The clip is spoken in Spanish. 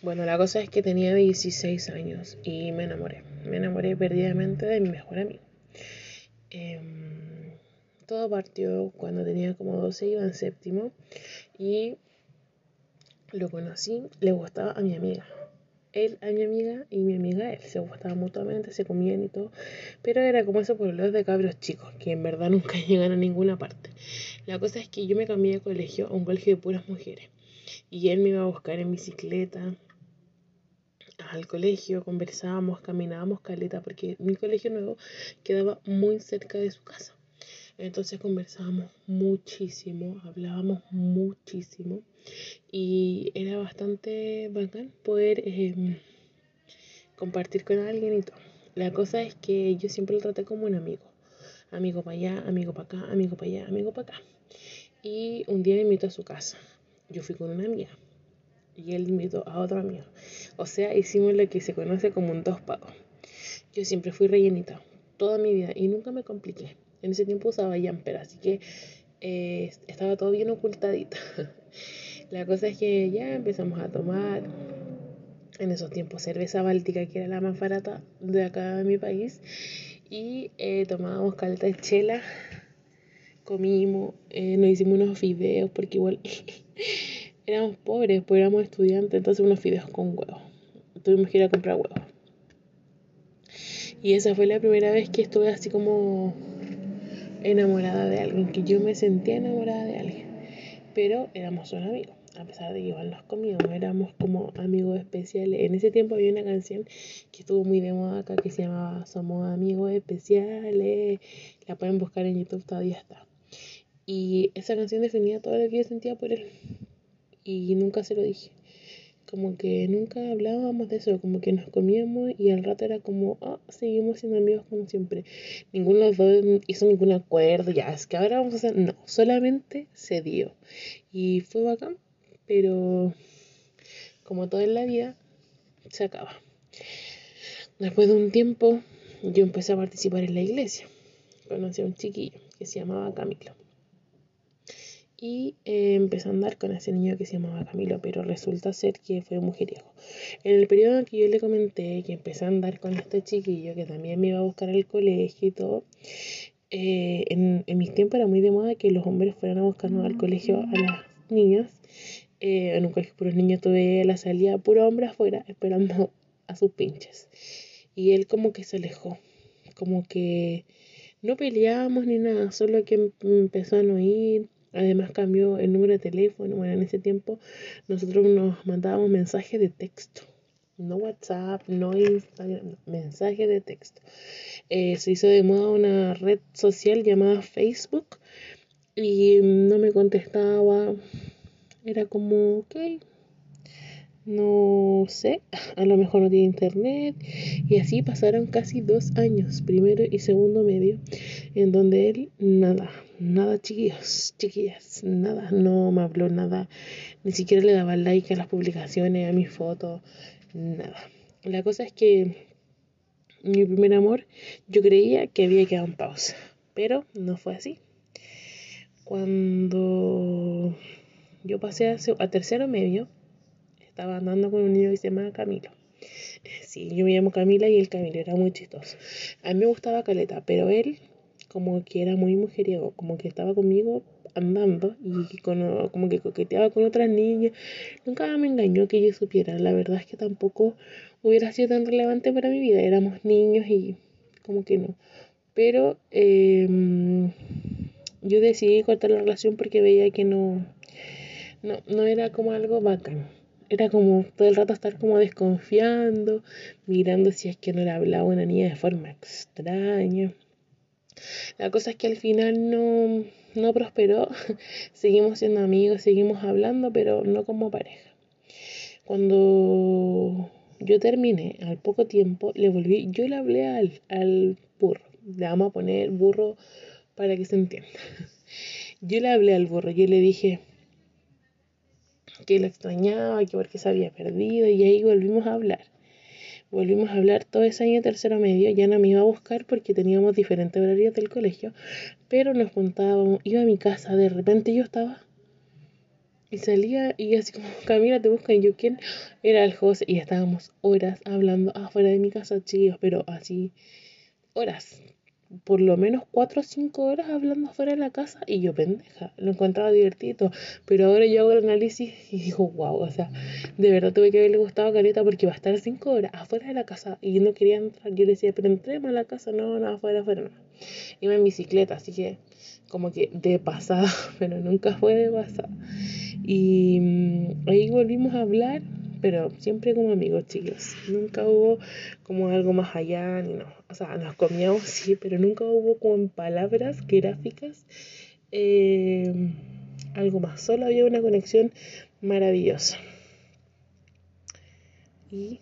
Bueno, la cosa es que tenía 16 años y me enamoré. Me enamoré perdidamente de mi mejor amigo. Em, todo partió cuando tenía como 12, iba en séptimo y lo conocí, le gustaba a mi amiga. Él a mi amiga y mi amiga a él. Se gustaban mutuamente, se comían y todo. Pero era como eso por los de cabros chicos, que en verdad nunca llegan a ninguna parte. La cosa es que yo me cambié de colegio a un colegio de puras mujeres. Y él me iba a buscar en bicicleta, al colegio, conversábamos, caminábamos caleta, porque mi colegio nuevo quedaba muy cerca de su casa. Entonces conversábamos muchísimo, hablábamos muchísimo y era bastante bacán poder em, compartir con alguien y. La cosa es que yo siempre lo traté como un amigo. Amigo para allá, amigo para acá, amigo para allá, amigo para acá. Y un día me invitó a su casa. Yo fui con una amiga y él invitó a otro amigo. O sea, hicimos lo que se conoce como un dos pagos. Yo siempre fui rellenita, toda mi vida, y nunca me compliqué. En ese tiempo usaba jumper, así que eh, estaba todo bien ocultadito. la cosa es que ya empezamos a tomar en esos tiempos cerveza báltica, que era la más barata de acá de mi país, y eh, tomábamos caleta de chela, comimos, eh, nos hicimos unos videos, porque igual éramos pobres, pues éramos estudiantes, entonces unos fideos con huevos. Tuvimos que ir a comprar huevos. Y esa fue la primera vez que estuve así como enamorada de alguien, que yo me sentía enamorada de alguien. Pero éramos solo amigos, a pesar de que igual nos comíamos, éramos como amigos especiales. En ese tiempo había una canción que estuvo muy de moda acá que se llamaba Somos amigos especiales. La pueden buscar en YouTube, todavía está. Y esa canción definía todo lo que yo sentía por él y nunca se lo dije. Como que nunca hablábamos de eso, como que nos comíamos y al rato era como, ah, seguimos siendo amigos como siempre. Ninguno de los dos hizo ningún acuerdo, ya, es que ahora vamos a hacer, no, solamente se dio. Y fue bacán, pero como todo en la vida, se acaba. Después de un tiempo, yo empecé a participar en la iglesia. Conocí a un chiquillo que se llamaba Camilo y eh, empezó a andar con ese niño que se llamaba Camilo, pero resulta ser que fue mujeriego. En el periodo en que yo le comenté que empecé a andar con este chiquillo que también me iba a buscar al colegio y todo, eh, en, en, mis tiempos era muy de moda que los hombres fueran a buscarnos al colegio a las niñas. Eh, en un colegio por los niños tuve la salida puro hombre afuera esperando a sus pinches. Y él como que se alejó, como que no peleábamos ni nada, solo que empezó a no ir Además cambió el número de teléfono. Bueno, en ese tiempo nosotros nos mandábamos mensajes de texto. No WhatsApp, no Instagram, mensajes de texto. Eh, se hizo de moda una red social llamada Facebook y no me contestaba. Era como, ok, no sé, a lo mejor no tiene internet. Y así pasaron casi dos años, primero y segundo medio, en donde él nada, nada chiquillos, chiquillas, nada, no me habló nada, ni siquiera le daba like a las publicaciones, a mis fotos, nada. La cosa es que mi primer amor yo creía que había quedado en pausa, pero no fue así. Cuando yo pasé a, a tercero medio, estaba andando con un niño que se llama Camilo. Sí, yo me llamo Camila y el Camilo era muy chistoso. A mí me gustaba Caleta, pero él como que era muy mujeriego, como que estaba conmigo andando y como que coqueteaba con otras niñas. Nunca me engañó que yo supiera. La verdad es que tampoco hubiera sido tan relevante para mi vida. Éramos niños y como que no. Pero em, yo decidí cortar la relación porque veía que no, no, no era como algo bacán. Era como todo el rato estar como desconfiando, mirando si es que no le hablaba una niña de forma extraña. La cosa es que al final no, no prosperó, seguimos siendo amigos, seguimos hablando, pero no como pareja. Cuando yo terminé, al poco tiempo, le volví, yo le hablé al, al burro, le vamos a poner burro para que se entienda. Yo le hablé al burro, yo le dije que lo extrañaba, que porque se había perdido, y ahí volvimos a hablar. Volvimos a hablar todo ese año tercero medio, ya no me iba a buscar porque teníamos diferentes horarios del colegio, pero nos juntábamos, iba a mi casa, de repente yo estaba Y salía y así como, Camila, te buscan. Yo, ¿quién? Era el José. Y estábamos horas hablando afuera de mi casa, chicos, pero así, horas. Por lo menos cuatro o cinco horas hablando afuera de la casa. Y yo, pendeja, lo encontraba divertido. Pero ahora yo hago el análisis y digo, wow, o sea, de verdad tuve que haberle gustado a Caleta porque iba a estar cinco horas afuera de la casa. Y no quería entrar. Yo le decía, pero entremos a la casa. No, no, afuera, afuera, no. Iba en bicicleta, así que como que de pasada, pero nunca fue de pasada. Y mm, ahí volvimos a hablar, pero siempre como amigos, chicos. Nunca hubo como algo más allá, ni no. O sea, nos comíamos, sí, pero nunca hubo como palabras gráficas eh, algo más. Solo había una conexión maravillosa. Y